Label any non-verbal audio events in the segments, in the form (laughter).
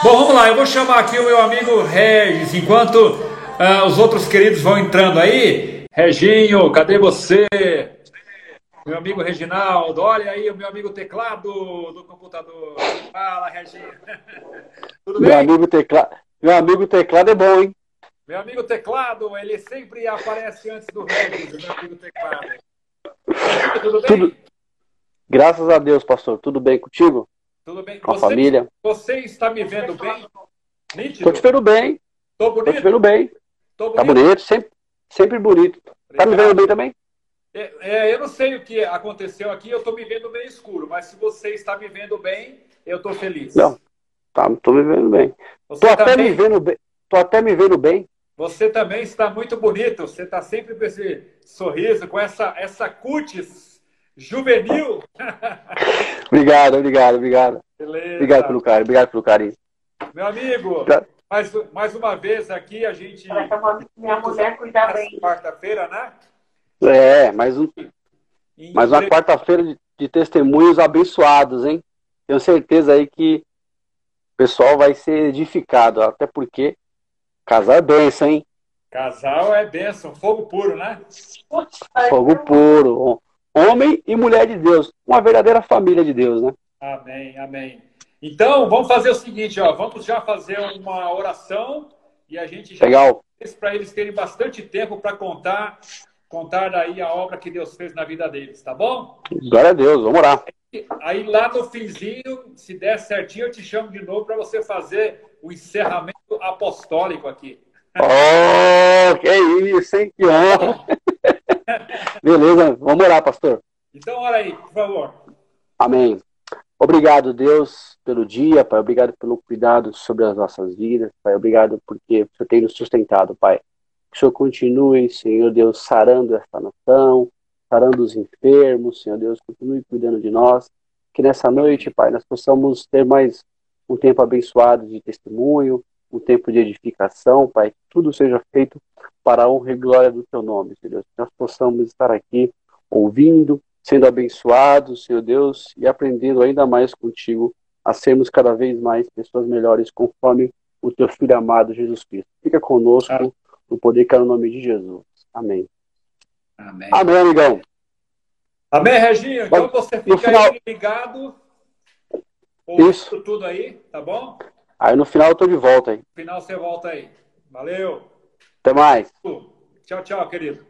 Bom, vamos lá, eu vou chamar aqui o meu amigo Regis, enquanto uh, os outros queridos vão entrando aí. Reginho, cadê você? Meu amigo Reginaldo, olha aí o meu amigo teclado do computador. Fala, Reginho. (laughs) Tudo bem? Meu amigo, tecla... meu amigo teclado é bom, hein? Meu amigo teclado, ele sempre aparece antes do Regis, meu amigo teclado. Tudo bem? Tudo... Graças a Deus, pastor. Tudo bem contigo? Tudo bem com a família? Você está me vendo bem? Nítido? Tô te vendo bem. Tô bonito? Tô te vendo bem. Tô bonito? Tá bonito, sempre, sempre bonito. Obrigado. Tá me vendo bem também? É, é, eu não sei o que aconteceu aqui, eu tô me vendo bem escuro, mas se você está me vendo bem, eu tô feliz. Não, tá, tô me vendo bem. Você tô também, até me vendo bem. Tô até me vendo bem. Você também está muito bonito, você está sempre com esse sorriso, com essa, essa cutis juvenil. obrigado, obrigado, obrigado. Beleza. Obrigado pelo carinho, obrigado pelo carinho. Meu amigo, mais, mais uma vez aqui a gente. Minha mulher cuida bem. Quarta-feira, né? É, mais, um, mais uma quarta-feira de, de testemunhos abençoados, hein? Tenho certeza aí que o pessoal vai ser edificado, até porque casal é benção, hein? Casal é benção, fogo puro, né? Fogo puro homem e mulher de Deus, uma verdadeira família de Deus, né? Amém, amém. Então, vamos fazer o seguinte, ó, vamos já fazer uma oração e a gente já Legal. para eles terem bastante tempo para contar contar aí a obra que Deus fez na vida deles, tá bom? Glória a Deus, vamos orar. Aí lá no finzinho, se der certinho, eu te chamo de novo para você fazer o encerramento apostólico aqui. Oh, que isso, hein? Que honra! (laughs) Beleza, vamos orar, pastor. Então, ora aí, por favor. Amém. Obrigado, Deus, pelo dia, Pai. Obrigado pelo cuidado sobre as nossas vidas, Pai. Obrigado porque o Senhor tem nos sustentado, Pai. Que o Senhor continue, Senhor Deus, sarando esta nação, sarando os enfermos, Senhor Deus, continue cuidando de nós. Que nessa noite, Pai, nós possamos ter mais um tempo abençoado de testemunho, um tempo de edificação, Pai. Que tudo seja feito para a honra e glória do teu nome, Senhor Deus. Que nós possamos estar aqui ouvindo, sendo abençoados, Senhor Deus, e aprendendo ainda mais contigo a sermos cada vez mais pessoas melhores conforme o teu filho amado Jesus Cristo. Fica conosco no poder que é no nome de Jesus. Amém. Amém. Amém, amigão. Amém, Reginho. Então você fica final... aí ligado. Isso. tudo aí, tá bom? Aí no final eu tô de volta aí. No final você volta aí. Valeu. Até mais. Tchau, tchau, querido.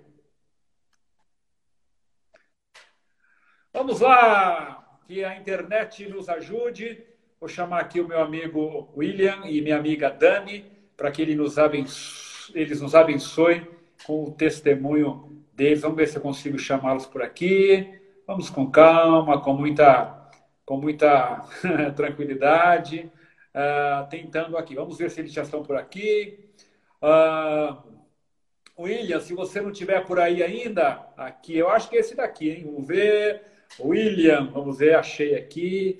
Vamos lá, que a internet nos ajude. Vou chamar aqui o meu amigo William e minha amiga Dani para que ele nos abençoe, eles nos abençoem com o testemunho deles. Vamos ver se eu consigo chamá-los por aqui. Vamos com calma, com muita, com muita (laughs) tranquilidade, uh, tentando aqui. Vamos ver se eles já estão por aqui. Uh, William, se você não tiver por aí ainda, aqui, eu acho que é esse daqui, hein? Vamos ver. William, vamos ver, achei aqui.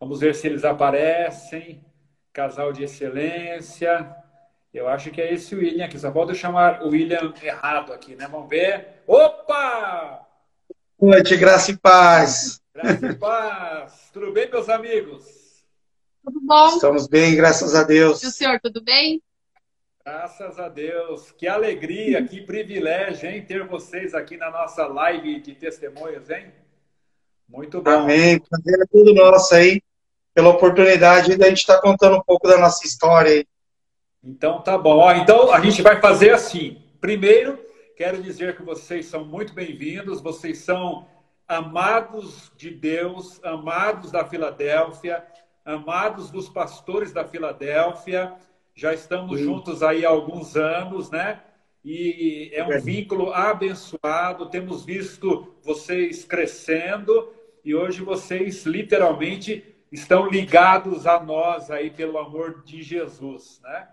Vamos ver se eles aparecem. Casal de excelência. Eu acho que é esse William aqui. Só pode chamar o William errado aqui, né? Vamos ver. Opa! Boa noite, graça e paz. Graça e paz. Tudo bem, meus amigos? Tudo bom? Estamos bem, graças a Deus. E o senhor, tudo bem? Graças a Deus. Que alegria, que privilégio, hein, ter vocês aqui na nossa live de testemunhos, hein? Muito bom. Amém. Prazer é tudo nosso aí, pela oportunidade de a gente estar tá contando um pouco da nossa história aí. Então tá bom. Ó, então a gente vai fazer assim. Primeiro, quero dizer que vocês são muito bem-vindos, vocês são amados de Deus, amados da Filadélfia, amados dos pastores da Filadélfia já estamos Sim. juntos aí há alguns anos, né? E é um vínculo abençoado. Temos visto vocês crescendo e hoje vocês literalmente estão ligados a nós aí pelo amor de Jesus, né?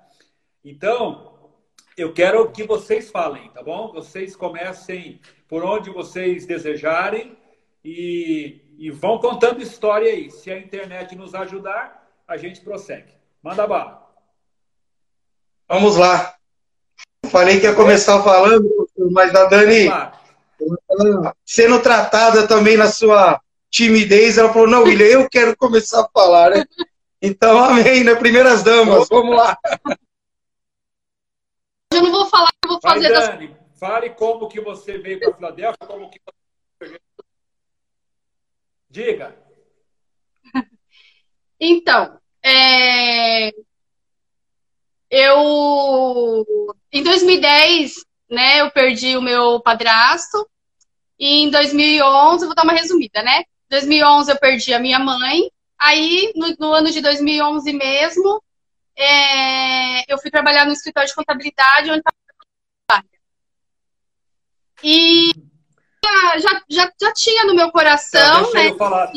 Então, eu quero que vocês falem, tá bom? Vocês comecem por onde vocês desejarem e, e vão contando história aí. Se a internet nos ajudar, a gente prossegue. Manda bala. Vamos lá. Falei que ia começar falando, mas a Dani, sendo tratada também na sua timidez, ela falou: Não, William, eu quero começar a falar, né? Então, amém, né? Primeiras damas, vamos lá. Eu não vou falar, eu vou Vai, fazer das Dani, fale como que você veio para Filadélfia, como que você... Diga. (laughs) Então, é, eu em 2010, né, eu perdi o meu padrasto e em 2011, vou dar uma resumida, né? Em 2011 eu perdi a minha mãe. Aí no, no ano de 2011 mesmo, é, eu fui trabalhar no escritório de contabilidade onde e já, já, já tinha no meu Tá, coração, deixa né? eu falar.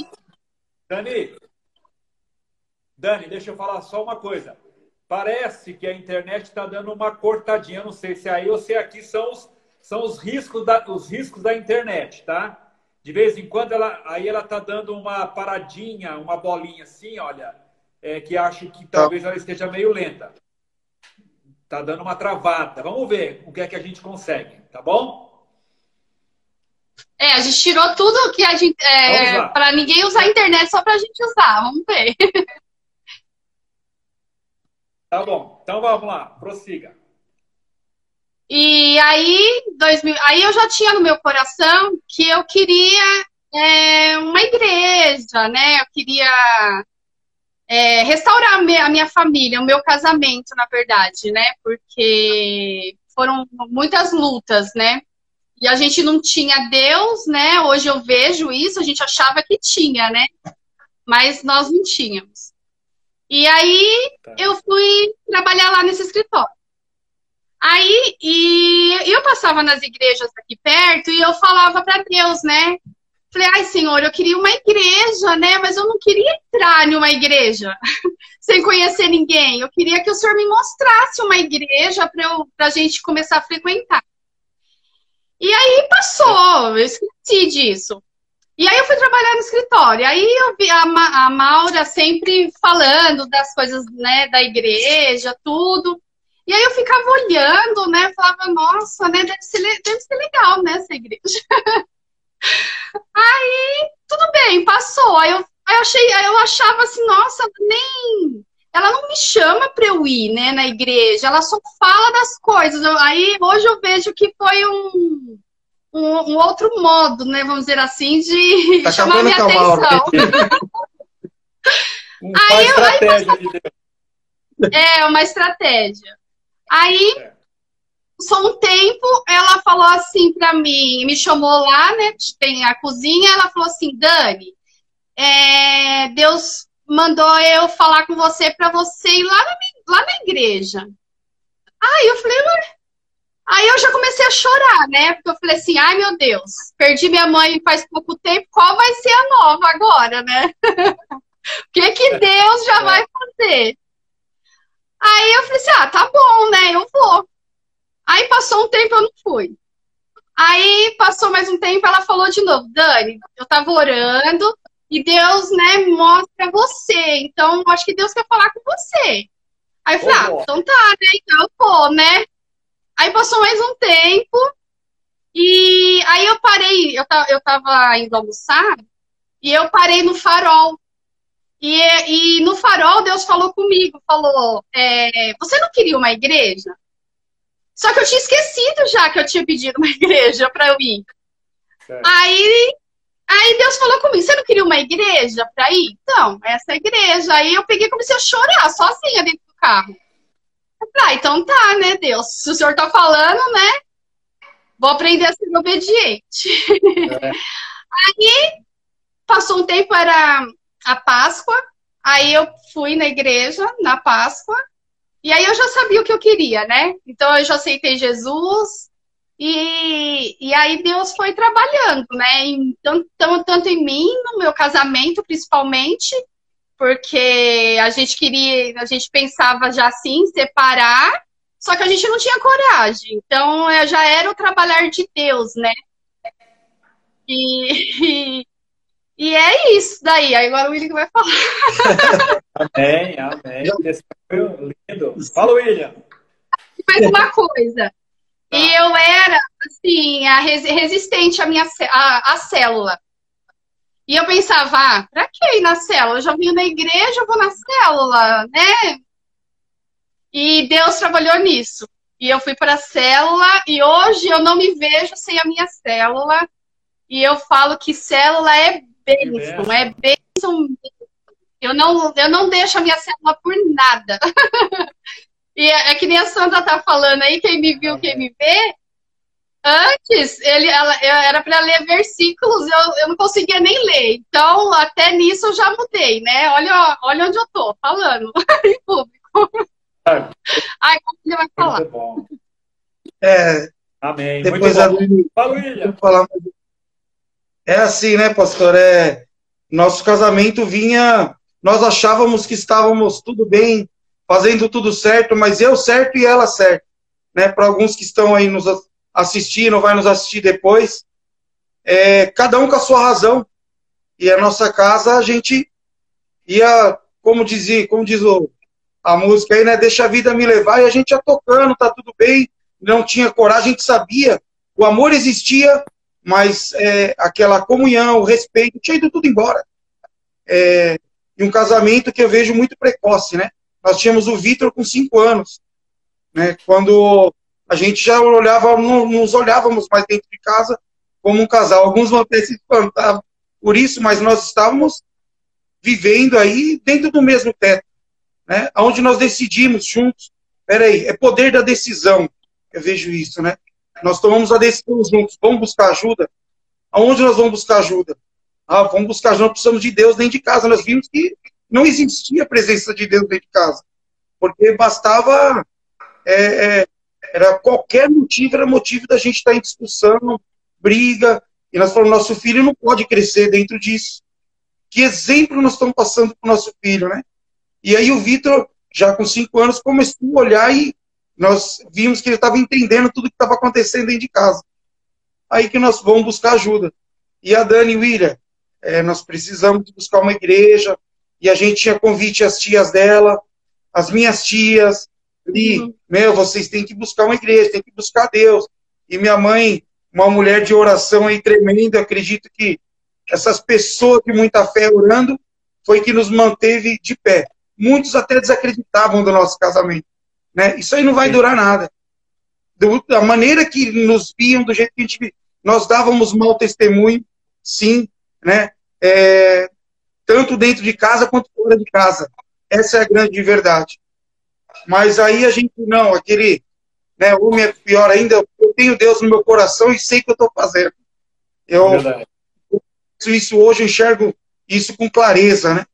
Dani, Dani, deixa eu falar só uma coisa. Parece que a internet está dando uma cortadinha. Não sei se é aí ou se é aqui são os, são os riscos da, os riscos da internet, tá? De vez em quando ela, aí ela tá dando uma paradinha, uma bolinha assim, olha, é, que acho que talvez ela esteja meio lenta. Tá dando uma travada. Vamos ver o que é que a gente consegue, tá bom? É, a gente tirou tudo que a gente. É, para ninguém usar a internet só pra gente usar. Vamos ver. (laughs) Tá bom. Então vamos lá, prossiga. E aí, 2000, aí eu já tinha no meu coração que eu queria é, uma igreja, né? Eu queria é, restaurar a minha, a minha família, o meu casamento, na verdade, né? Porque foram muitas lutas, né? E a gente não tinha Deus, né? Hoje eu vejo isso, a gente achava que tinha, né? Mas nós não tínhamos. E aí Tá. eu fui trabalhar lá nesse escritório. Aí, e eu passava nas igrejas aqui perto e eu falava para Deus, né? Falei, ai, Senhor, eu queria uma igreja, né? Mas eu não queria entrar em uma igreja (laughs) sem conhecer ninguém. Eu queria que o Senhor me mostrasse uma igreja para pra gente começar a frequentar. E aí passou, eu esqueci disso. E aí eu fui trabalhar no escritório. Aí eu vi a, Ma- a Maura sempre falando das coisas, né, da igreja, tudo. E aí eu ficava olhando, né, falava, nossa, né, deve ser, deve ser legal, né, essa igreja. (laughs) Aí, tudo bem, passou. Aí eu, aí eu achei, aí eu achava assim, nossa, nem ela não me chama para eu ir, né, na igreja. Ela só fala das coisas. Eu- aí hoje eu vejo que foi um, um, um outro modo, né, vamos dizer assim, de Tá (laughs) chamar minha atenção. (laughs) Uma estratégia de Deus. É uma estratégia. Aí, É. só um tempo, ela falou assim pra mim, me chamou lá, né? Tem a cozinha, ela falou assim, Dani, é, Deus mandou eu falar com você pra você ir lá na, lá na igreja. Aí eu falei, ué. Aí eu já comecei a chorar, né? Porque eu falei assim, ai meu Deus, perdi minha mãe faz pouco tempo, qual vai ser a nova agora, né? (laughs) O que que Deus já vai fazer? Aí eu falei assim, ah, tá bom, né? Eu vou. Aí passou um tempo, eu não fui. Aí passou mais um tempo, ela falou de novo, Dani, eu tava orando e Deus, né, mostra você. Então, eu acho que Deus quer falar com você. Aí eu falei, ah, então tá, né? Então eu vou, né? Aí passou mais um tempo e aí eu parei, eu, ta- eu tava indo almoçar e eu parei no farol. E, e no farol Deus falou comigo, falou, é, você não queria uma igreja? Só que eu tinha esquecido já que eu tinha pedido uma (laughs) igreja para eu ir. Certo. Aí, aí Deus falou comigo, você não queria uma igreja para ir? Então, essa é a igreja. Aí eu peguei e comecei a chorar sozinha dentro do carro. Eu falei, ah, então tá, né, Deus? Se o senhor tá falando, né? Vou aprender a ser obediente. É. (laughs) Aí passou um tempo, era a Páscoa. Aí eu fui na igreja na Páscoa. E aí eu já sabia o que eu queria, né? Então eu já aceitei Jesus. E, e aí Deus foi trabalhando, né? Em, tanto, tanto em mim, no meu casamento, principalmente, porque a gente queria, a gente pensava já assim, separar, só que a gente não tinha coragem. Então é, já era o trabalhar de Deus, né? E, (laughs) e, e é isso daí. Aí agora o William vai falar. (laughs) Amém, amém. Esse foi lindo. Fala, William. mais uma coisa. E eu era, assim, a res- resistente à minha à, à célula. E eu pensava, ah, pra que ir na célula? Eu já vim na igreja, eu vou na célula, né? E Deus trabalhou nisso. E eu fui para a célula e hoje eu não me vejo sem a minha célula. E eu falo que célula é bênção, é bênção. Eu não, eu não deixo a minha célula por nada. (laughs) e é, é, que nem a Sandra tá falando aí, quem me viu, quem me vê. Antes, ele, ela, era para ler versículos, eu, eu não conseguia nem ler. Então, até nisso eu já mudei, né? Olha, olha onde eu tô falando (laughs) em público. Ai, como ele vai falar? Muito bom. É, Amém. Depois a Fala, William. Falar... É assim, né, pastor? É, nosso casamento vinha. Nós achávamos que estávamos tudo bem, fazendo tudo certo, mas eu certo e ela certo. Né? Para alguns que estão aí nos assistindo, vai nos assistir depois, é, cada um com a sua razão. E a nossa casa, a gente ia, como dizia, como diz o, a música aí, né? Deixa a vida me levar, e a gente ia tocando, tá tudo bem, não tinha coragem, a gente sabia, o amor existia, mas é, aquela comunhão, o respeito, tinha ido tudo embora. É, e um casamento que eu vejo muito precoce, né? Nós tínhamos o Vitor com cinco anos, né? Quando a gente já olhava, não nos olhávamos mais dentro de casa como um casal. Alguns vão ter se espantado por isso, mas nós estávamos vivendo aí dentro do mesmo teto né? onde nós decidimos juntos. Peraí, é poder da decisão. Eu vejo isso, né? Nós tomamos a decisão juntos. Vamos buscar ajuda? Aonde nós vamos buscar ajuda? Ah, vamos buscar ajuda. Nós precisamos de Deus dentro de casa. Nós vimos que não existia a presença de Deus dentro de casa. Porque bastava. É, é, era qualquer motivo, era motivo da gente estar em discussão, briga. E nós falamos, nosso filho não pode crescer dentro disso. Que exemplo nós estamos passando para o nosso filho, né? E aí o Vitor, já com cinco anos, começou a olhar e nós vimos que ele estava entendendo tudo que estava acontecendo dentro de casa. Aí que nós vamos buscar ajuda. E a Dani e William, é, nós precisamos buscar uma igreja, e a gente tinha convite às tias dela, as minhas tias, e, uhum. meu, vocês têm que buscar uma igreja, têm que buscar Deus. E minha mãe, uma mulher de oração aí tremenda, acredito que essas pessoas de muita fé orando, foi que nos manteve de pé muitos até desacreditavam do nosso casamento. Né? Isso aí não vai durar nada. Da maneira que nos viam, do jeito que a gente nós dávamos mau testemunho, sim, né? É, tanto dentro de casa quanto fora de casa. Essa é a grande verdade. Mas aí a gente não, aquele, né, homem é pior ainda, eu tenho Deus no meu coração e sei o que eu estou fazendo. Eu, é isso hoje eu enxergo isso com clareza, né?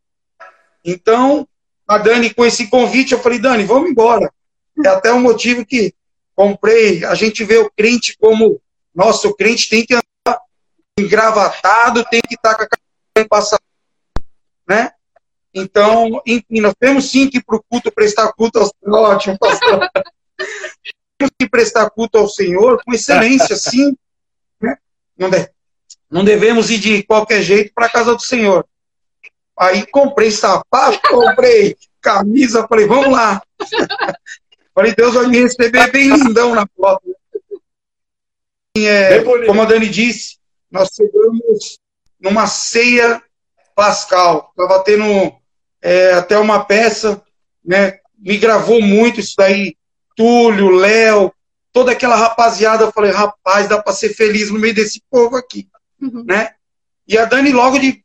Então, a Dani com esse convite, eu falei, Dani, vamos embora. É até um motivo que comprei, a gente vê o crente como, nossa, o crente tem que andar engravatado, tem que estar com a cara passada, né? Então, enfim, nós temos sim que ir para o culto prestar culto ao Senhor, ótimo, pastor. (laughs) temos que prestar culto ao Senhor com excelência, sim. Né? Não, de, não devemos ir de qualquer jeito para a casa do Senhor. Aí comprei sapato, comprei camisa, falei, vamos lá. (laughs) falei, Deus vai me receber bem lindão na foto. É, como a Dani disse, nós chegamos numa ceia pascal. Estava tendo é, até uma peça, né? Me gravou muito isso daí. Túlio, Léo, toda aquela rapaziada. Eu falei, rapaz, dá para ser feliz no meio desse povo aqui, uhum. né? E a Dani logo de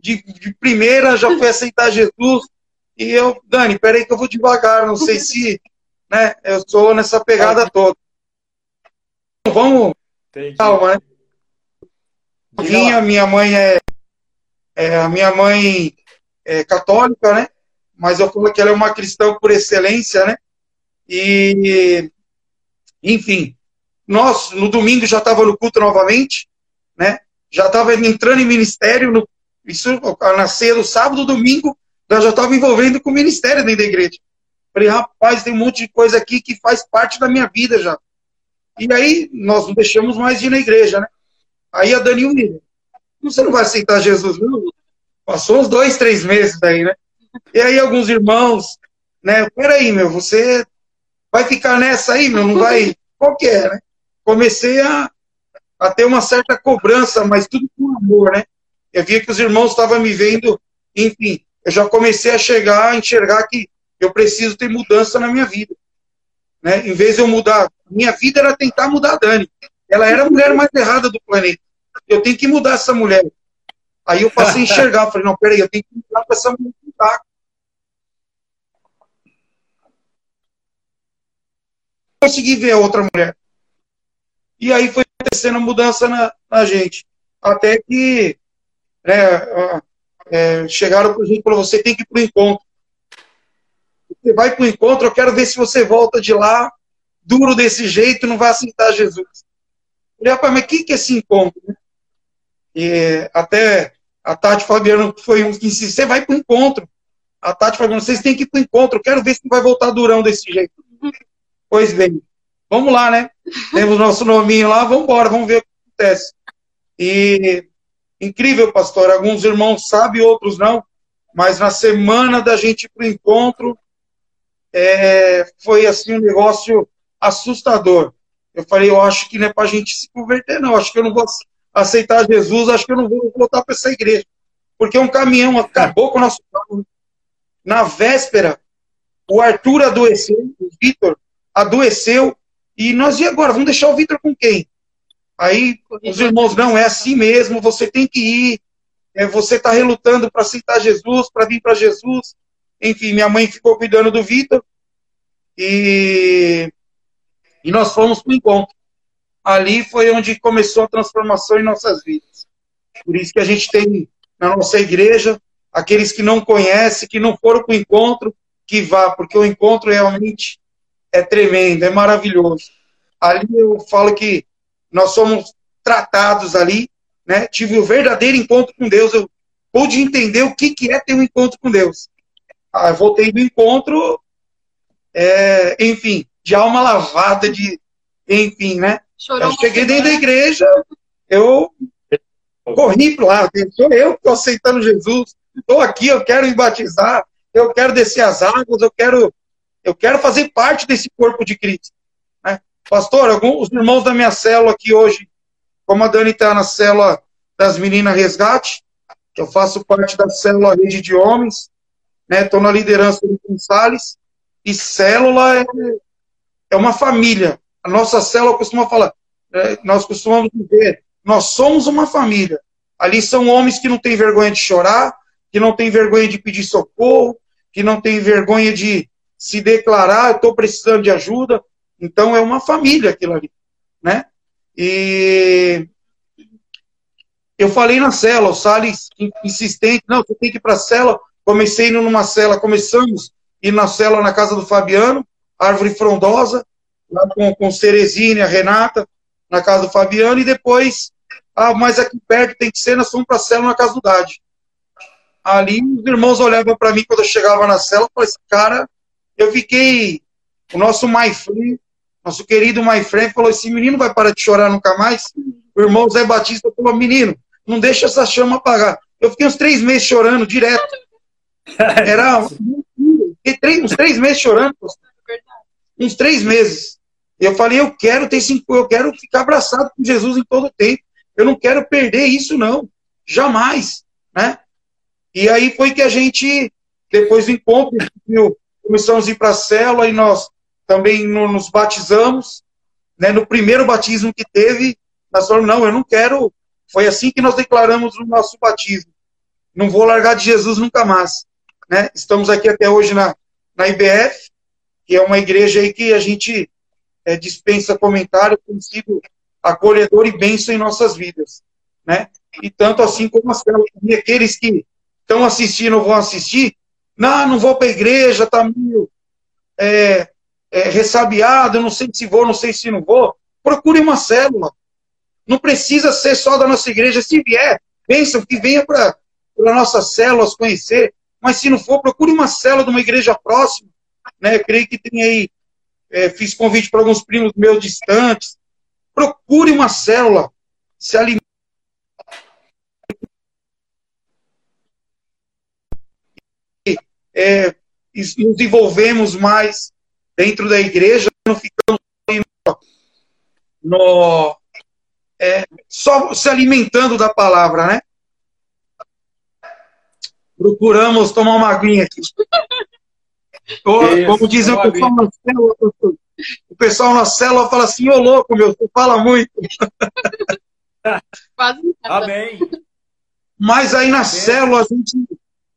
de, de primeira já foi aceitar Jesus. E eu, Dani, peraí que eu vou devagar, não sei se (laughs) né, eu sou nessa pegada toda. Vamos, Entendi. calma, né? Vinha, minha mãe é, é, a minha mãe é católica, né? Mas eu falo que ela é uma cristã por excelência, né? E, enfim, nós no domingo já estava no culto novamente, né? Já estava entrando em ministério no isso nascer no sábado, domingo, já estava envolvendo com o ministério dentro da igreja. Falei, rapaz, tem um monte de coisa aqui que faz parte da minha vida já. E aí, nós não deixamos mais de ir na igreja, né? Aí a Dani Unida, você não vai aceitar Jesus, não? Passou uns dois, três meses daí, né? E aí alguns irmãos, né? Peraí, meu, você vai ficar nessa aí, meu, não vai... Qual que é, né? Comecei a, a ter uma certa cobrança, mas tudo com amor, né? Eu via que os irmãos estavam me vendo, enfim, eu já comecei a chegar, a enxergar que eu preciso ter mudança na minha vida. Né? Em vez de eu mudar, minha vida era tentar mudar a Dani. Ela era a mulher mais errada do planeta. Eu tenho que mudar essa mulher. Aí eu passei a (laughs) enxergar, falei, não, peraí, eu tenho que mudar para essa mulher mudar. Consegui ver a outra mulher. E aí foi acontecendo a mudança na, na gente. Até que né, é, chegaram para a gente e falaram, você tem que ir para o encontro. Você vai para o encontro, eu quero ver se você volta de lá duro desse jeito não vai aceitar Jesus. Eu falei, rapaz, mas o que, que é esse encontro? E até a Tati Fabiano foi um que insistiu, você vai para o encontro. A Tati Fabiano, vocês têm que ir para o encontro, eu quero ver se vai voltar durão desse jeito. (laughs) Pois bem, vamos lá, né? Temos nosso nominho lá, vamos embora, vamos ver o que acontece. E incrível, pastor, alguns irmãos sabem, outros não, mas na semana da gente ir para o encontro, é, foi assim um negócio assustador. Eu falei, eu acho que não é para a gente se converter, não. Acho que eu não vou aceitar Jesus, acho que eu não vou voltar para essa igreja. Porque um caminhão acabou com o nosso carro. Na véspera, o Arthur adoeceu, o Vitor adoeceu, e nós, e agora? Vamos deixar o Vitor com quem? Aí os irmãos, não, é assim mesmo, você tem que ir, é, você está relutando para aceitar Jesus, para vir para Jesus. Enfim, minha mãe ficou cuidando do Vitor, e e nós fomos para o encontro. Ali foi onde começou a transformação em nossas vidas. Por isso que a gente tem na nossa igreja aqueles que não conhecem, que não foram para o encontro, que vá, porque o encontro realmente é tremendo, é maravilhoso. Ali eu falo que nós somos tratados ali, né? Tive o verdadeiro encontro com Deus, eu pude entender o que, que é ter um encontro com Deus. Ah, voltei do encontro, é, enfim, de alma lavada, de. Enfim, né? Chorou eu cheguei dentro da igreja, eu corri para lá, sou eu que estou aceitando Jesus, estou aqui, eu quero me batizar, eu quero descer as águas, eu quero, eu quero fazer parte desse corpo de Cristo. Né? Pastor, alguns irmãos da minha célula aqui hoje, como a Dani está na célula das meninas resgate, eu faço parte da célula rede de homens, estou né? na liderança do Gonçalves, e célula é, é uma família. A nossa célula costuma falar, é, nós costumamos dizer, nós somos uma família. Ali são homens que não têm vergonha de chorar, que não têm vergonha de pedir socorro, que não têm vergonha de se declarar, estou precisando de ajuda. Então é uma família aquilo ali, né? E eu falei na cela, o Salles insistente, não, você tem que ir para a cela. Comecei indo numa cela, começamos ir na cela na casa do Fabiano, Árvore Frondosa, lá com, com Cerezine, a Renata, na casa do Fabiano, e depois, ah, mas aqui perto tem que ser, nós fomos para a cela na casa do Dade. Ali, os irmãos olhavam para mim quando eu chegava na cela, falei, esse cara, eu fiquei, o nosso My Friend, nosso querido My Friend, falou, esse menino vai parar de chorar nunca mais? O irmão Zé Batista falou, menino, não deixa essa chama apagar. Eu fiquei uns três meses chorando direto. Era uns três meses chorando uns três meses. Eu falei, eu quero ter cinco, eu quero ficar abraçado com Jesus em todo o tempo. Eu não quero perder isso, não. Jamais. Né? E aí foi que a gente, depois do encontro, começamos a ir para a célula e nós também nos batizamos. Né? No primeiro batismo que teve, nós falamos, não, eu não quero. Foi assim que nós declaramos o nosso batismo. Não vou largar de Jesus nunca mais. Né? Estamos aqui até hoje na, na IBF, que é uma igreja aí que a gente é, dispensa comentário, tem acolhedor e bênção em nossas vidas, né? E tanto assim como aqueles que estão assistindo vão assistir, não, não vou para a igreja, tá meio é, é, ressabiado, não sei se vou, não sei se não vou. Procure uma célula. Não precisa ser só da nossa igreja. Se vier, pensam que venha para nossas células conhecer. Mas se não for, procure uma célula de uma igreja próxima né? Creio que tem aí, é, fiz convite para alguns primos meus distantes. Procure uma célula, se alimente. É, nos envolvemos mais dentro da igreja, não ficamos no, é, só se alimentando da palavra, né? procuramos tomar uma aguinha aqui. Isso, como dizem o pessoal na célula, o pessoal na célula fala assim, ô louco, meu, você fala muito. (laughs) Amém. Mas aí na célula a gente.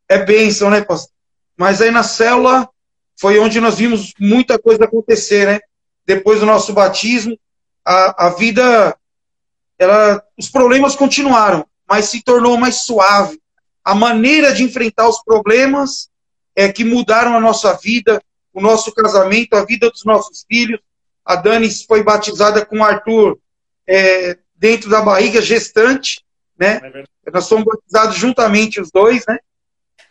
É bênção, né, pastor? Mas aí na célula foi onde nós vimos muita coisa acontecer, né? Depois do nosso batismo, a, a vida. Ela, os problemas continuaram, mas se tornou mais suave. A maneira de enfrentar os problemas é que mudaram a nossa vida, o nosso casamento, a vida dos nossos filhos. A Dani foi batizada com o Arthur é, dentro da barriga gestante, né? É Nós fomos batizados juntamente os dois, né?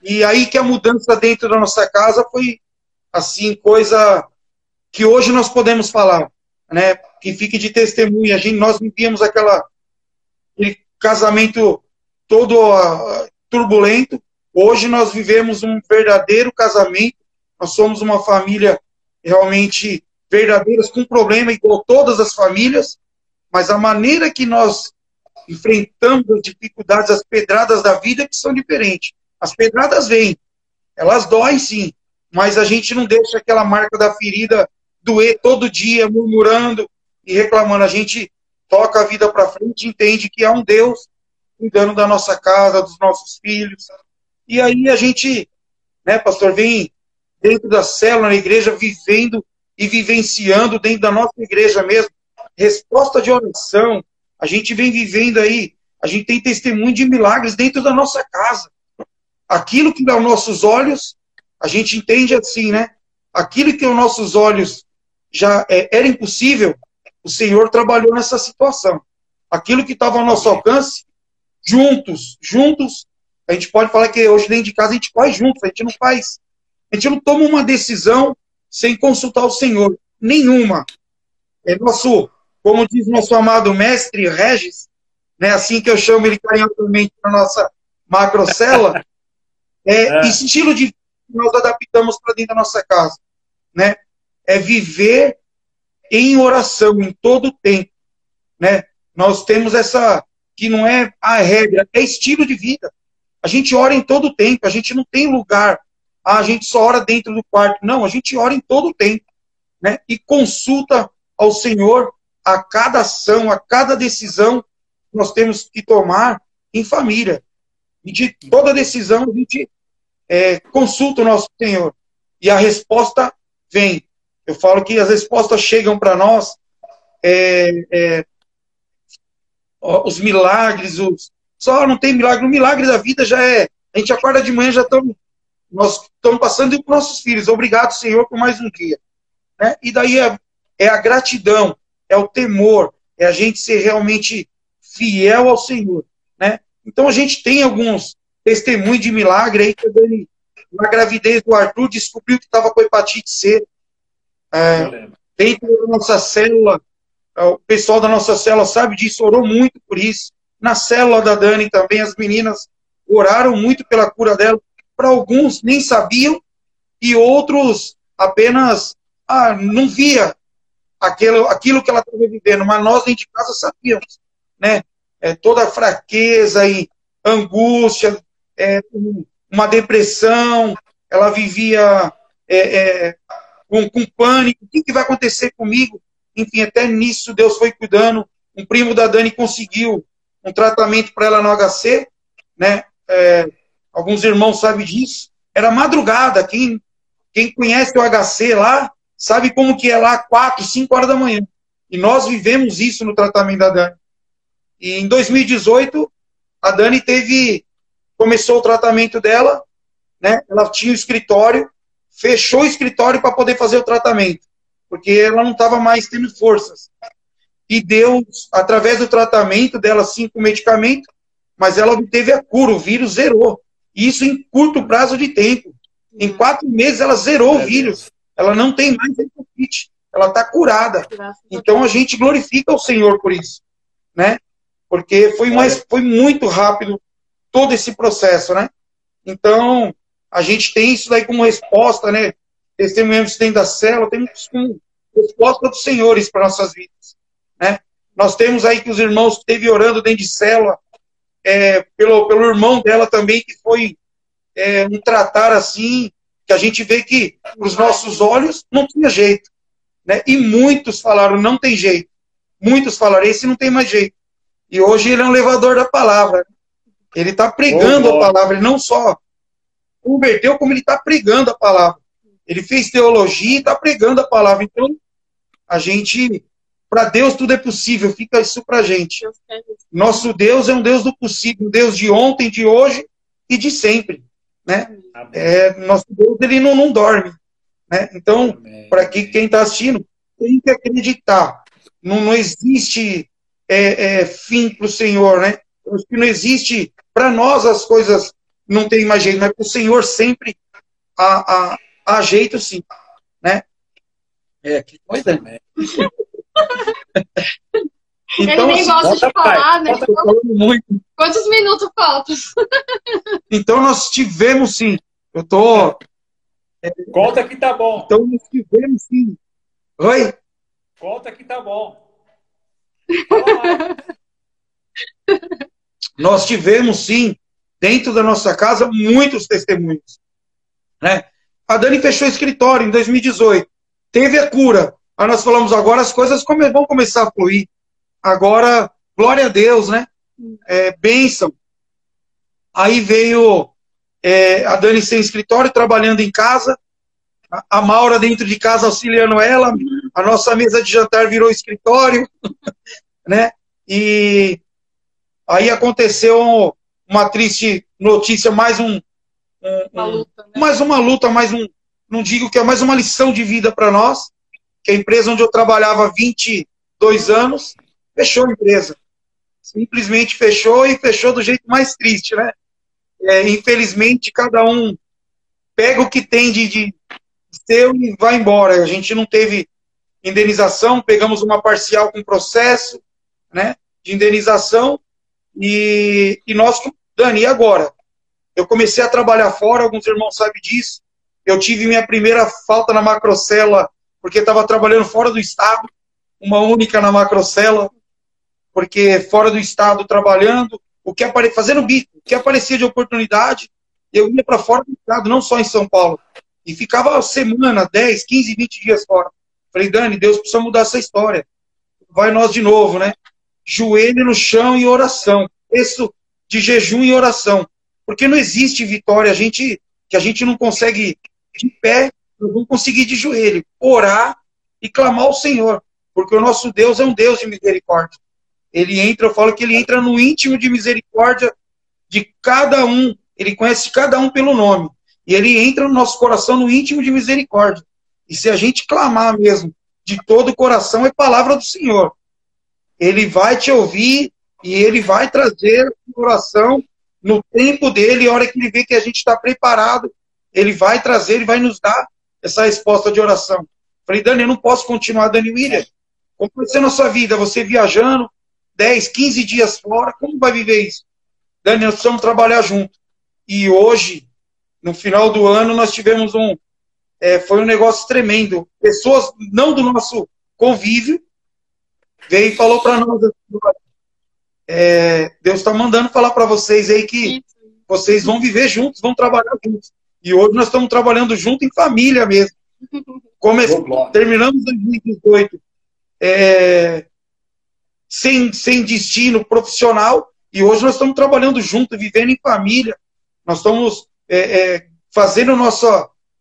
E aí que a mudança dentro da nossa casa foi assim coisa que hoje nós podemos falar, né? Que fique de testemunha. A gente, nós vivíamos aquela aquele casamento todo uh, turbulento. Hoje nós vivemos um verdadeiro casamento. Nós somos uma família realmente verdadeiras com problema igual todas as famílias, mas a maneira que nós enfrentamos as dificuldades, as pedradas da vida que são diferentes. As pedradas vêm, elas doem sim, mas a gente não deixa aquela marca da ferida doer todo dia, murmurando e reclamando. A gente toca a vida para frente, entende que há um Deus cuidando da nossa casa, dos nossos filhos. E aí a gente, né, pastor, vem dentro da célula na igreja, vivendo e vivenciando dentro da nossa igreja mesmo, resposta de oração. A gente vem vivendo aí, a gente tem testemunho de milagres dentro da nossa casa. Aquilo que aos nossos olhos, a gente entende assim, né? Aquilo que aos nossos olhos já é, era impossível, o Senhor trabalhou nessa situação. Aquilo que estava ao nosso alcance, juntos, juntos, a gente pode falar que hoje dentro de casa a gente faz juntos, a gente não faz, a gente não toma uma decisão sem consultar o Senhor, nenhuma. É nosso como diz nosso amado mestre Regis, né, assim que eu chamo ele carinhosamente para nossa macrocela, (laughs) é, é. estilo de vida que nós adaptamos para dentro da nossa casa. Né? É viver em oração em todo o tempo. Né? Nós temos essa, que não é a regra, é estilo de vida. A gente ora em todo o tempo, a gente não tem lugar, ah, a gente só ora dentro do quarto. Não, a gente ora em todo o tempo. Né? E consulta ao Senhor a cada ação, a cada decisão que nós temos que tomar em família. E de toda decisão a gente é, consulta o nosso Senhor. E a resposta vem. Eu falo que as respostas chegam para nós, é, é, os milagres, os, só não tem milagre. O milagre da vida já é. A gente acorda de manhã, já estamos. Nós estamos passando para nossos filhos. Obrigado, Senhor, por mais um dia. Né? E daí é, é a gratidão é o temor, é a gente ser realmente fiel ao Senhor, né? Então a gente tem alguns testemunhos de milagre aí, que na gravidez do Arthur descobriu que estava com hepatite C. É, dentro da nossa célula, é, o pessoal da nossa célula sabe disso, orou muito por isso. Na célula da Dani também, as meninas oraram muito pela cura dela. Para alguns nem sabiam e outros apenas ah, não via aquilo, aquilo que ela estava vivendo, mas nós dentro de casa sabíamos, né? É, toda a fraqueza e angústia, é, uma depressão, ela vivia é, é, com, com, pânico, o que, que vai acontecer comigo? Enfim, até nisso Deus foi cuidando. Um primo da Dani conseguiu um tratamento para ela no HC, né? É, alguns irmãos sabem disso. Era madrugada, quem, quem conhece o HC lá, sabe como que é lá 4, 5 horas da manhã. E nós vivemos isso no tratamento da Dani. E em 2018, a Dani teve começou o tratamento dela, né? Ela tinha o escritório, fechou o escritório para poder fazer o tratamento, porque ela não estava mais tendo forças. E Deus, através do tratamento dela, sim, com medicamento, mas ela obteve a cura, o vírus zerou. E isso em curto prazo de tempo. Em quatro meses ela zerou o vírus. Ela não tem mais hepatite. Ela está curada. Então a gente glorifica o Senhor por isso, né? Porque foi mais, foi muito rápido todo esse processo, né? Então a gente tem isso daí como resposta, né? Testemunhamos dentro da célula, temos como resposta dos senhores para nossas vidas? Nós temos aí que os irmãos que esteve orando dentro de célula, é, pelo, pelo irmão dela também, que foi é, um tratar assim, que a gente vê que os nossos olhos não tinha jeito. Né? E muitos falaram, não tem jeito. Muitos falaram, esse não tem mais jeito. E hoje ele é um levador da palavra. Ele está pregando oh, a palavra, ele não só converteu, como ele está pregando a palavra. Ele fez teologia e está pregando a palavra. Então, a gente, para Deus tudo é possível, fica isso para a gente. Nosso Deus é um Deus do possível, um Deus de ontem, de hoje e de sempre. Né? É, nosso Deus ele não, não dorme. Né? Então, para que quem está assistindo tem que acreditar. Não, não existe é, é, fim para o Senhor, né? não existe para nós as coisas não tem mais jeito, mas para o Senhor sempre há, há, há jeito sim, né? É, que coisa. Então, Ele nem assim, gosta de falar, né? Muito. Quantos minutos faltam? então nós tivemos sim. Eu tô. É, Conta que tá bom. Então nós tivemos sim. Oi? Conta que tá bom. (laughs) nós tivemos sim, dentro da nossa casa, muitos testemunhos. Né? A Dani fechou o escritório em 2018. Teve a cura. Aí nós falamos, agora as coisas vão começar a fluir. Agora, glória a Deus, né? É, bênção. Aí veio é, a Dani sem escritório, trabalhando em casa. A Maura dentro de casa auxiliando ela. A nossa mesa de jantar virou escritório. (laughs) né? E aí aconteceu uma triste notícia, mais um, um, uma luta, né? mais uma luta, mais um, não digo que é mais uma lição de vida para nós, que a empresa onde eu trabalhava 22 anos, fechou a empresa. Simplesmente fechou e fechou do jeito mais triste, né? É, infelizmente, cada um pega o que tem de, de seu e vai embora. A gente não teve indenização, pegamos uma parcial com processo né, de indenização e, e nós, Dani, e agora? Eu comecei a trabalhar fora, alguns irmãos sabem disso. Eu tive minha primeira falta na macrocela, porque estava trabalhando fora do estado, uma única na macrocela, porque fora do estado trabalhando, o que apare... fazendo bico, o que aparecia de oportunidade, eu ia para fora do estado, não só em São Paulo. E ficava semana, 10, 15, 20 dias fora. Falei, Dani, Deus precisa mudar essa história. Vai nós de novo, né? Joelho no chão e oração. Isso de jejum e oração. Porque não existe vitória a gente, que a gente não consegue de pé, não vamos conseguir de joelho. Orar e clamar ao Senhor. Porque o nosso Deus é um Deus de misericórdia. Ele entra, eu falo que ele entra no íntimo de misericórdia de cada um. Ele conhece cada um pelo nome. E ele entra no nosso coração no íntimo de misericórdia. E se a gente clamar mesmo de todo o coração, é palavra do Senhor. Ele vai te ouvir e ele vai trazer a oração no tempo dele, a hora que ele vê que a gente está preparado, ele vai trazer, ele vai nos dar essa resposta de oração. Falei, Dani, eu não posso continuar, Dani William. Como vai ser na sua vida? Você viajando 10, 15 dias fora, como vai viver isso? Dani, nós precisamos trabalhar junto. E hoje, no final do ano, nós tivemos um. É, foi um negócio tremendo. Pessoas não do nosso convívio veio e falou para nós é, Deus está mandando falar para vocês aí que vocês vão viver juntos, vão trabalhar juntos. E hoje nós estamos trabalhando junto em família mesmo. (laughs) Come... Terminamos 2018 é, sem, sem destino profissional e hoje nós estamos trabalhando junto, vivendo em família. Nós estamos é, é, fazendo nosso,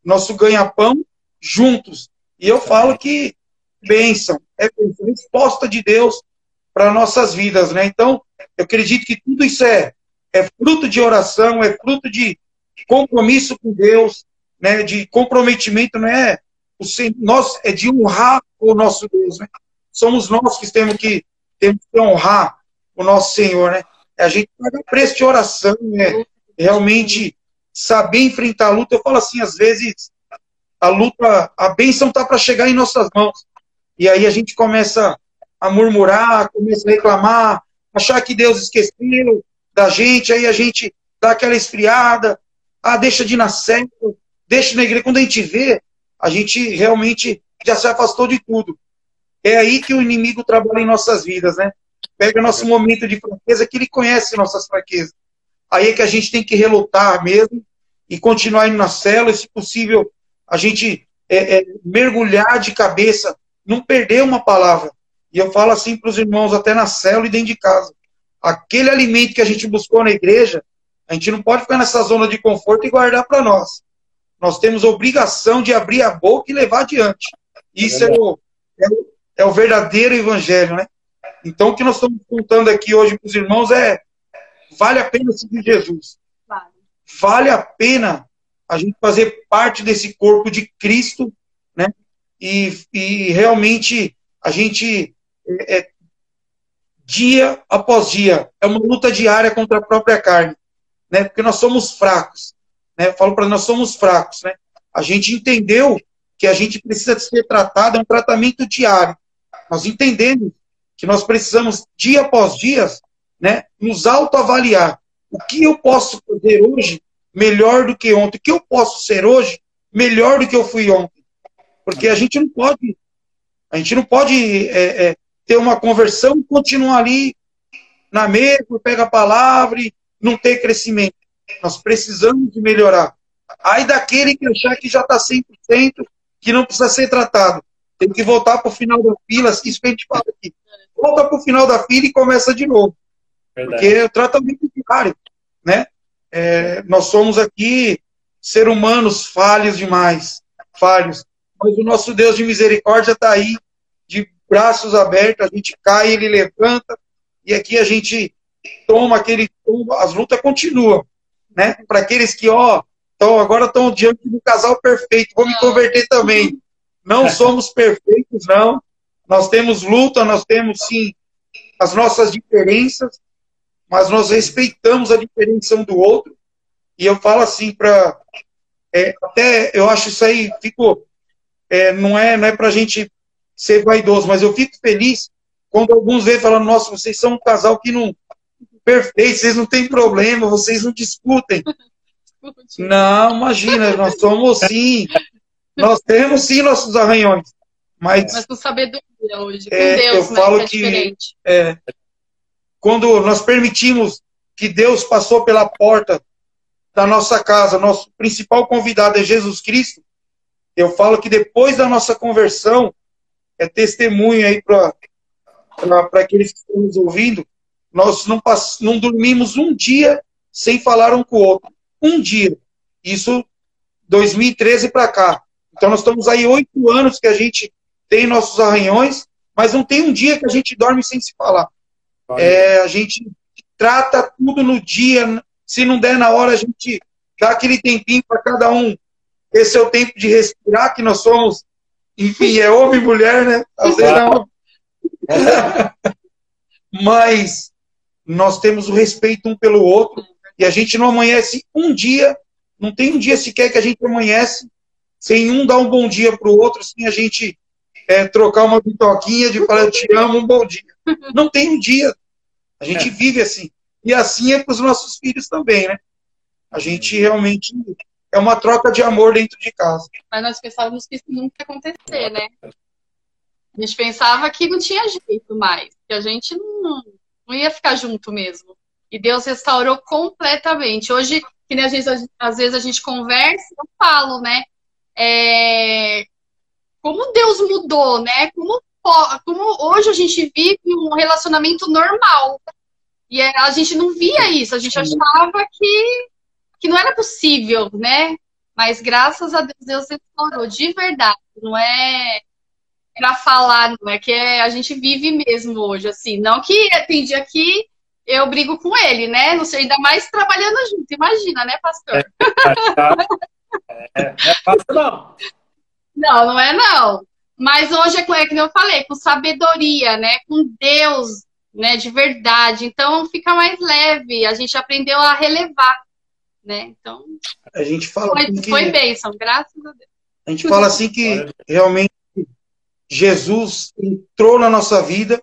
nosso ganha-pão juntos. E eu falo que bênção, é resposta de Deus para nossas vidas, né? Então, eu acredito que tudo isso é, é fruto de oração, é fruto de compromisso com Deus, né? De comprometimento, não é? O, nós, é de honrar o nosso Deus, né? Somos nós que temos que, temos que honrar o nosso Senhor, né? A gente paga preço de oração, né? Realmente saber enfrentar a luta. Eu falo assim, às vezes, a luta, a bênção está para chegar em nossas mãos. E aí a gente começa a murmurar, começa a reclamar, achar que Deus esqueceu da gente, aí a gente dá aquela esfriada, ah, deixa de nascer, deixa na igreja. Quando a gente vê, a gente realmente já se afastou de tudo. É aí que o inimigo trabalha em nossas vidas, né? Pega nosso momento de fraqueza, que ele conhece nossas fraquezas. Aí é que a gente tem que relutar mesmo e continuar indo na célula, se possível, a gente é, é, mergulhar de cabeça, não perder uma palavra. E eu falo assim para os irmãos, até na célula e dentro de casa. Aquele alimento que a gente buscou na igreja, a gente não pode ficar nessa zona de conforto e guardar para nós. Nós temos obrigação de abrir a boca e levar adiante. Isso é é o, é o verdadeiro evangelho, né? Então, o que nós estamos contando aqui hoje para os irmãos é: vale a pena seguir Jesus. Vale. vale a pena a gente fazer parte desse corpo de Cristo, né? E, e realmente a gente, é, é, dia após dia, é uma luta diária contra a própria carne, né? Porque nós somos fracos, né? Eu falo para nós somos fracos, né? A gente entendeu que a gente precisa ser tratado, é um tratamento diário. Nós entendemos que nós precisamos, dia após dia, né, nos autoavaliar. O que eu posso fazer hoje melhor do que ontem? O que eu posso ser hoje melhor do que eu fui ontem? Porque a gente não pode, a gente não pode é, é, ter uma conversão e continuar ali na mesma, pega a palavra e não ter crescimento. Nós precisamos de melhorar. Aí daquele que achar que já está 100%, que não precisa ser tratado. Tem que voltar para o final da fila, isso que a gente fala aqui. Volta para o final da fila e começa de novo. Verdade. Porque o tratamento diário, né? É, nós somos aqui ser humanos falhos demais, falhos. Mas o nosso Deus de misericórdia está aí, de braços abertos, a gente cai, ele levanta, e aqui a gente toma aquele as lutas continuam, né? Para aqueles que, ó, então, agora estão diante do casal perfeito. Vou me converter também. Não somos perfeitos, não. Nós temos luta, nós temos, sim, as nossas diferenças, mas nós respeitamos a diferença um do outro. E eu falo assim para. É, até eu acho isso aí, fico. É, não é, não é para a gente ser vaidoso, mas eu fico feliz quando alguns vêm falando: nossa, vocês são um casal que não. Perfeito, vocês não têm problema, vocês não discutem. (laughs) Não, imagina, nós somos sim. Nós temos sim nossos arranhões. Mas, mas com sabedoria hoje, com é, Deus, eu né, falo que, é que é, quando nós permitimos que Deus passou pela porta da nossa casa, nosso principal convidado é Jesus Cristo, eu falo que depois da nossa conversão, é testemunho aí para aqueles que estão nos ouvindo, nós não, não dormimos um dia sem falar um com o outro um dia. Isso 2013 para cá. Então nós estamos aí oito anos que a gente tem nossos arranhões, mas não tem um dia que a gente dorme sem se falar. É, a gente trata tudo no dia. Se não der na hora, a gente dá aquele tempinho para cada um. Esse é o tempo de respirar, que nós somos, enfim, é homem e mulher, né? Às vezes não. (laughs) Mas nós temos o respeito um pelo outro e a gente não amanhece um dia, não tem um dia sequer que a gente amanhece sem um dar um bom dia para o outro, sem a gente é, trocar uma bitoquinha de falar eu te amo, um bom dia. (laughs) Não tem um dia. A gente é. vive assim. E assim é para os nossos filhos também, né? A gente realmente é uma troca de amor dentro de casa. Mas nós pensávamos que isso nunca ia acontecer, né? A gente pensava que não tinha jeito mais, que a gente não, não ia ficar junto mesmo. E Deus restaurou completamente. Hoje, que nem às vezes, às vezes a gente conversa, eu falo, né? É... Como Deus mudou, né? Como, como hoje a gente vive um relacionamento normal. E é, a gente não via isso, a gente achava que, que não era possível, né? Mas graças a Deus, Deus restaurou de verdade. Não é para falar, não é que é, a gente vive mesmo hoje, assim. Não que tem dia que eu brigo com ele, né? Não sei, ainda mais trabalhando junto, imagina, né, pastor? É, (laughs) é, é fácil, não. Não, não é não. Mas hoje é, é que eu falei, com sabedoria, né? Com Deus, né? De verdade. Então fica mais leve. A gente aprendeu a relevar, né? Então. A gente fala. Foi, que... foi bênção, graças a Deus. A gente fala assim que realmente Jesus entrou na nossa vida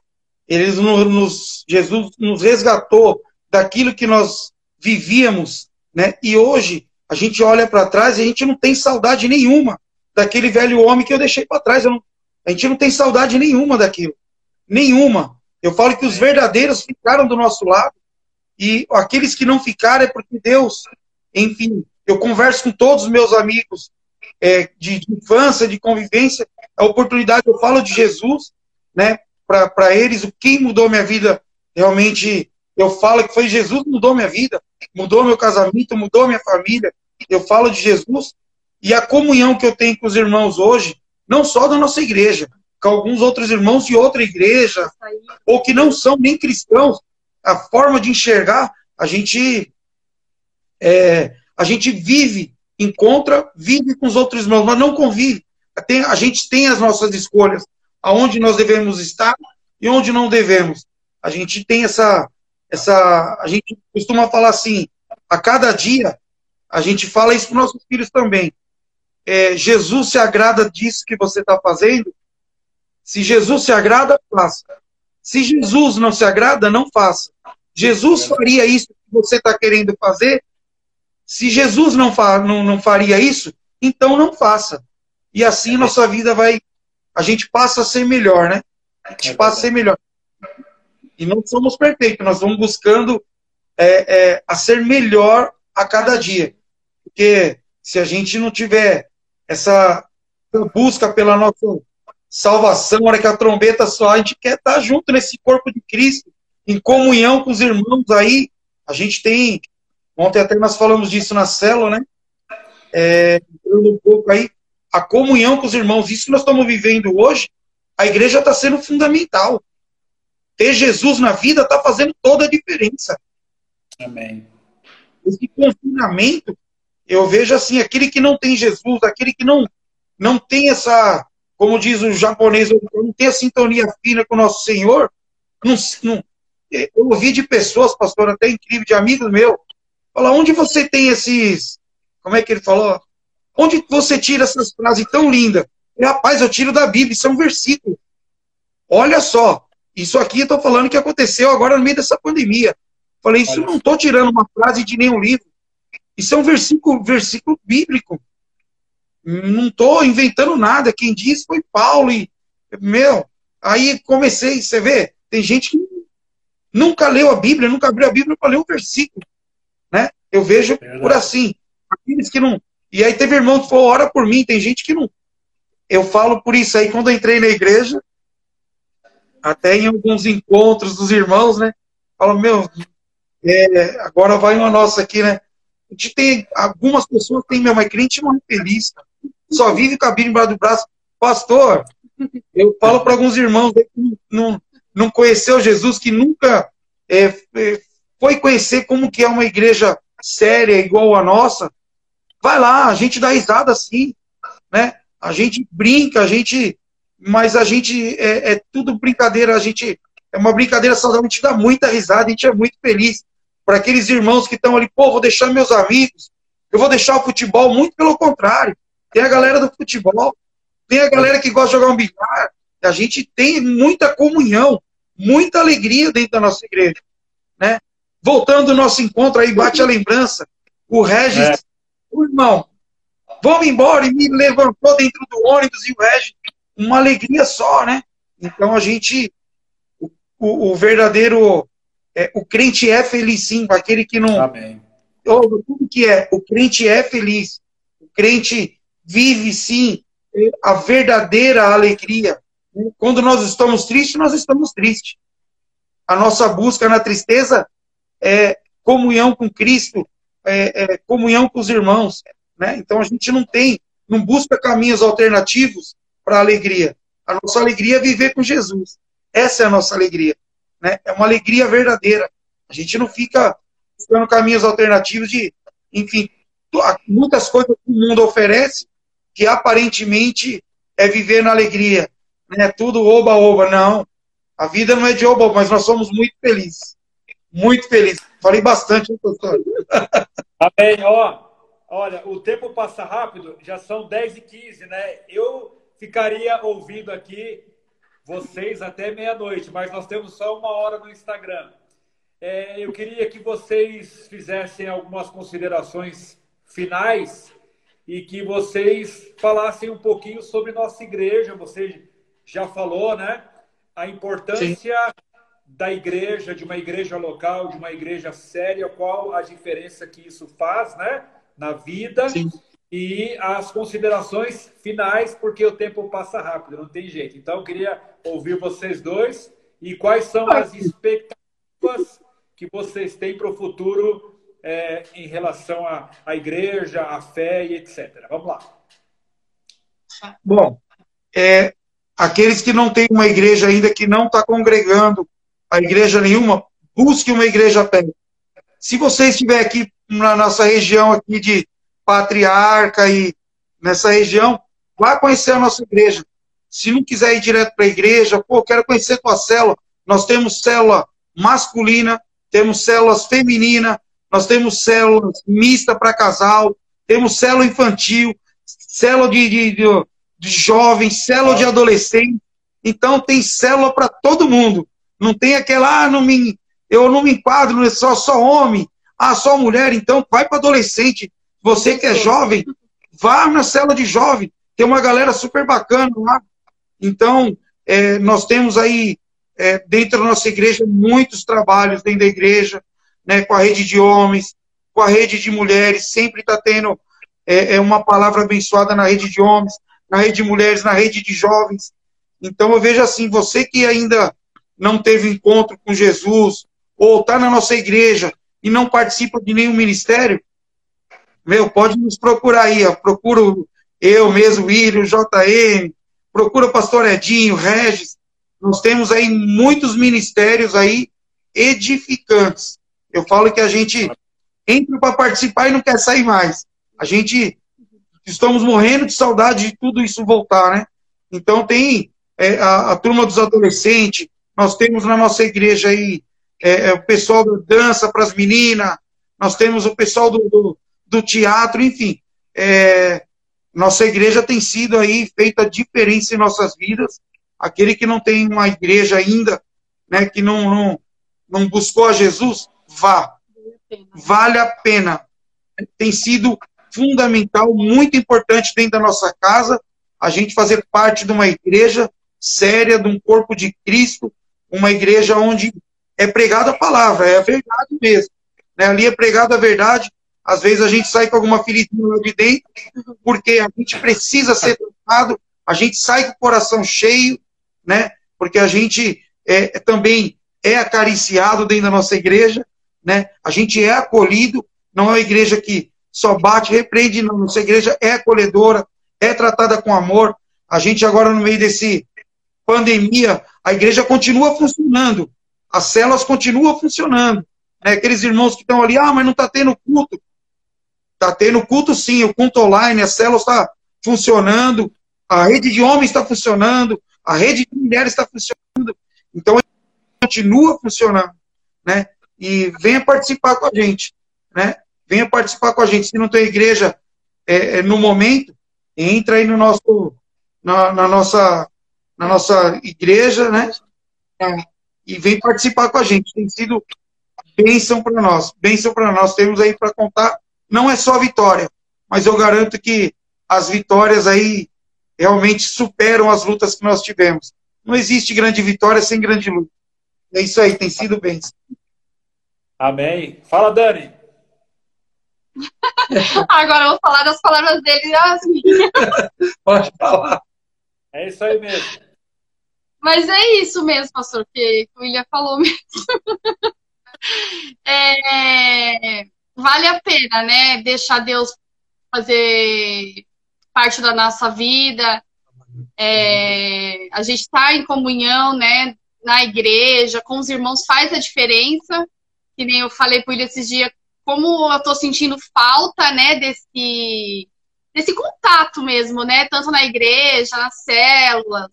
ele nos, Jesus nos resgatou daquilo que nós vivíamos, né? E hoje a gente olha para trás e a gente não tem saudade nenhuma daquele velho homem que eu deixei para trás. Não, a gente não tem saudade nenhuma daquilo, nenhuma. Eu falo que os verdadeiros ficaram do nosso lado e aqueles que não ficaram é porque Deus, enfim, Eu converso com todos os meus amigos é, de, de, infância, de convivência. A oportunidade, eu falo de Jesus, né? Para eles, o que mudou minha vida realmente, eu falo que foi Jesus que mudou minha vida, mudou meu casamento, mudou minha família. Eu falo de Jesus e a comunhão que eu tenho com os irmãos hoje, não só da nossa igreja, com alguns outros irmãos de outra igreja, ou que não são nem cristãos, a forma de enxergar, a gente é, a gente vive, encontra, vive com os outros irmãos, mas não convive. Tem, a gente tem as nossas escolhas, aonde nós devemos estar e onde não devemos. A gente tem essa, essa, a gente costuma falar assim, a cada dia, a gente fala isso para nossos filhos também. É, Jesus se agrada disso que você está fazendo. Se Jesus se agrada, faça. Se Jesus não se agrada, não faça. Jesus faria isso que você está querendo fazer? Se Jesus não, fa não, não faria isso, então não faça. E assim nossa vida vai. A gente passa a ser melhor, né? A gente passa a ser melhor. E não somos perfeitos, nós vamos buscando é, é, a ser melhor a cada dia. Porque se a gente não tiver essa busca pela nossa salvação, hora que a trombeta só, a gente quer estar junto nesse corpo de Cristo, em comunhão com os irmãos aí. A gente tem, ontem até nós falamos disso na célula, né? É, um pouco aí, a comunhão com os irmãos, isso que nós estamos vivendo hoje, a igreja está sendo fundamental. Ter Jesus na vida está fazendo toda a diferença. Amém. Esse confinamento, eu vejo assim, aquele que não tem Jesus, aquele que não, não tem essa, como diz o japonês, não tem a sintonia fina com o nosso Senhor, não, não, eu ouvi de pessoas, pastor, até incrível, de amigos meus, falar, onde você tem esses, como é que ele falou? Onde você tira essas frases tão lindas? Rapaz, eu tiro da Bíblia, isso é um versículo. Olha só, isso aqui eu estou falando que aconteceu agora no meio dessa pandemia. Falei, isso não estou tirando uma frase de nenhum livro. Isso é um versículo, versículo bíblico. Não estou inventando nada. Quem disse foi Paulo. E, meu, aí comecei, você vê, tem gente que nunca leu a Bíblia, nunca abriu a Bíblia para ler um versículo. Né? Eu vejo é por assim. Aqueles que não. E aí teve irmão que falou, ora por mim, tem gente que não. Eu falo por isso aí, quando eu entrei na igreja, até em alguns encontros dos irmãos, né? Falo, meu, é, agora vai uma nossa aqui, né? A gente tem algumas pessoas que têm, meu, mas crente não é feliz, só vive com a Bíblia embaixo do braço. Pastor, eu falo para alguns irmãos que não, não conheceu Jesus, que nunca é, é, foi conhecer como que é uma igreja séria igual a nossa. Vai lá, a gente dá risada assim, né? A gente brinca, a gente, mas a gente é, é tudo brincadeira, a gente é uma brincadeira saudável, a gente dá muita risada, a gente é muito feliz para aqueles irmãos que estão ali, pô, vou deixar meus amigos, eu vou deixar o futebol, muito pelo contrário. Tem a galera do futebol, tem a galera que gosta de jogar um bilhar, a gente tem muita comunhão, muita alegria dentro da nossa igreja, né? Voltando ao nosso encontro aí, bate a lembrança, o Regis, é. o irmão, vamos embora, e me levantou dentro do ônibus, e o Regis, uma alegria só, né? Então a gente, o, o, verdadeiro é, o crente é feliz sim, aquele que não. Amém. Oh, tudo que é, o crente é feliz. O crente vive sim a verdadeira alegria. Quando nós estamos tristes, nós estamos tristes. A nossa busca na tristeza é comunhão com Cristo, é, é comunhão com os irmãos. Né? Então a gente não tem, não busca caminhos alternativos para a alegria. A nossa alegria é viver com Jesus. Essa é a nossa alegria. Né? É uma alegria verdadeira. A gente não fica buscando caminhos alternativos de, enfim, muitas coisas que o mundo oferece que aparentemente é viver na alegria. Né? Tudo oba-oba. Não. A vida não é de oba, mas nós somos muito felizes. Muito felizes. Falei bastante, hein, pastor? (laughs) Amém. Ó, olha, o tempo passa rápido, já são 10 e 15, né? Eu ficaria ouvindo aqui vocês até meia-noite, mas nós temos só uma hora no Instagram. É, eu queria que vocês fizessem algumas considerações finais e que vocês falassem um pouquinho sobre nossa igreja. Você já falou, né? A importância Sim. da igreja, de uma igreja local, de uma igreja séria, qual a diferença que isso faz, né? na vida Sim. E as considerações finais, porque o tempo passa rápido, não tem jeito. Então, eu queria ouvir vocês dois e quais são as expectativas que vocês têm para o futuro é, em relação à, à igreja, à fé e etc. Vamos lá. Bom, é, aqueles que não têm uma igreja ainda, que não está congregando a igreja nenhuma, busque uma igreja perto. Se você estiver aqui na nossa região aqui de Patriarca e nessa região, vá conhecer a nossa igreja. Se não quiser ir direto para a igreja, pô, quero conhecer tua célula. Nós temos célula masculina, temos células feminina, nós temos células mista para casal, temos célula infantil, célula de, de, de, de jovens, célula de adolescente. Então tem célula para todo mundo. Não tem aquela, ah, não me, eu não me enquadro, só, só homem, ah, só mulher, então vai para adolescente. Você que é jovem, vá na célula de jovem. Tem uma galera super bacana lá. Então, é, nós temos aí, é, dentro da nossa igreja, muitos trabalhos dentro da igreja né, com a rede de homens, com a rede de mulheres, sempre está tendo é, é, uma palavra abençoada na rede de homens, na rede de mulheres, na rede de jovens. Então eu vejo assim, você que ainda não teve encontro com Jesus, ou está na nossa igreja e não participa de nenhum ministério, meu, pode nos procurar aí, ó. procuro eu mesmo, William, JM, procura o pastor Edinho, Regis, nós temos aí muitos ministérios aí edificantes. Eu falo que a gente entra para participar e não quer sair mais. A gente estamos morrendo de saudade de tudo isso voltar, né? Então tem é, a, a, turma dos adolescentes, nós temos na nossa igreja aí é, é, o pessoal da dança para as meninas, nós temos o pessoal do, do, do teatro, enfim. É, nossa igreja tem sido aí feita diferença em nossas vidas. Aquele que não tem uma igreja ainda, né, que não, não, não buscou a Jesus, vá. Vale a pena. Tem sido fundamental, muito importante dentro da nossa casa, a gente fazer parte de uma igreja séria, de um corpo de Cristo, uma igreja onde é pregada a palavra, é a verdade mesmo. Né? Ali é pregada a verdade. Às vezes a gente sai com alguma feridinha lá de dentro, porque a gente precisa ser tratado, a gente sai com o coração cheio, né? Porque a gente é, também é acariciado dentro da nossa igreja, né? A gente é acolhido, não é uma igreja que só bate, repreende, não. Nossa igreja é acolhedora, é tratada com amor. A gente agora no meio desse pandemia, a igreja continua funcionando, as células continuam funcionando. Né? Aqueles irmãos que estão ali, ah, mas não está tendo culto. Está tendo culto sim, o culto online, a célula está funcionando, a rede de homens está funcionando, a rede de mulheres está funcionando. Então, continua funcionando, né? e venha participar com a gente, né? Venha participar com a gente. Se não tem igreja é, é, no momento, entra aí no nosso, na, na, nossa, na nossa igreja, né? E vem participar com a gente. Tem sido bênção para nós, bênção para nós. Temos aí para contar, não é só vitória, mas eu garanto que as vitórias aí realmente superam as lutas que nós tivemos. Não existe grande vitória sem grande luta. É isso aí, tem sido bênção. Amém. Fala, Dani. (laughs) Agora eu vou falar das palavras dele e as minhas. Pode falar. É isso aí mesmo. Mas é isso mesmo, pastor, que o William falou mesmo. (laughs) É, vale a pena, né? Deixar Deus fazer parte da nossa vida. É, a gente está em comunhão, né? Na igreja, com os irmãos, faz a diferença que nem eu falei por ele esses dias, como eu tô sentindo falta, né, desse, desse contato mesmo, né, tanto na igreja, nas células,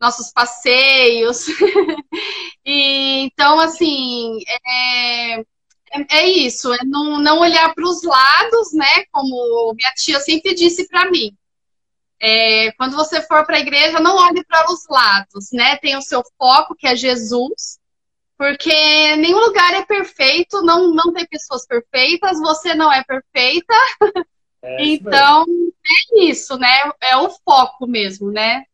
nossos passeios. (laughs) e, então, assim, é, é, é isso, é não, não olhar para os lados, né, como minha tia sempre disse para mim. É, quando você for para a igreja, não olhe para os lados, né? Tem o seu foco, que é Jesus, porque nenhum lugar é perfeito, não, não tem pessoas perfeitas, você não é perfeita. É (laughs) então, é isso, né? É o foco mesmo, né?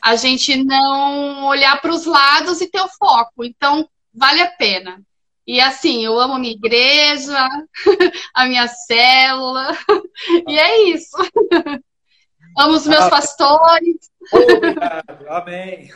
A gente não olhar para os lados e ter o foco. Então, vale a pena. E assim, eu amo a minha igreja, (laughs) a minha célula, (laughs) e é isso. (laughs) amo os meus pastores. Obrigado, amém.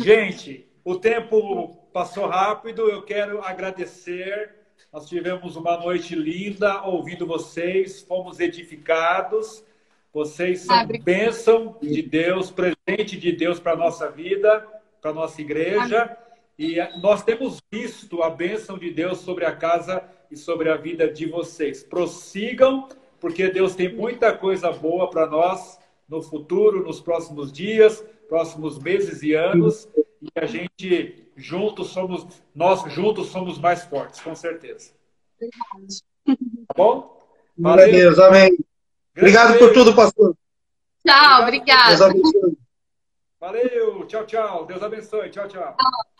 Gente, o tempo passou rápido, eu quero agradecer. Nós tivemos uma noite linda ouvindo vocês, fomos edificados. Vocês são ah, bênção de Deus, presente de Deus para a nossa vida, para a nossa igreja. E nós temos visto a bênção de Deus sobre a casa e sobre a vida de vocês. Prossigam, porque Deus tem muita coisa boa para nós no futuro, nos próximos dias, próximos meses e anos. E a gente juntos somos, nós juntos somos mais fortes, com certeza. Tá bom? Valeu. Deus, amém. Obrigado por tudo, pastor. Tchau, obrigado. Valeu, tchau, tchau. Deus abençoe. Tchau, tchau. tchau.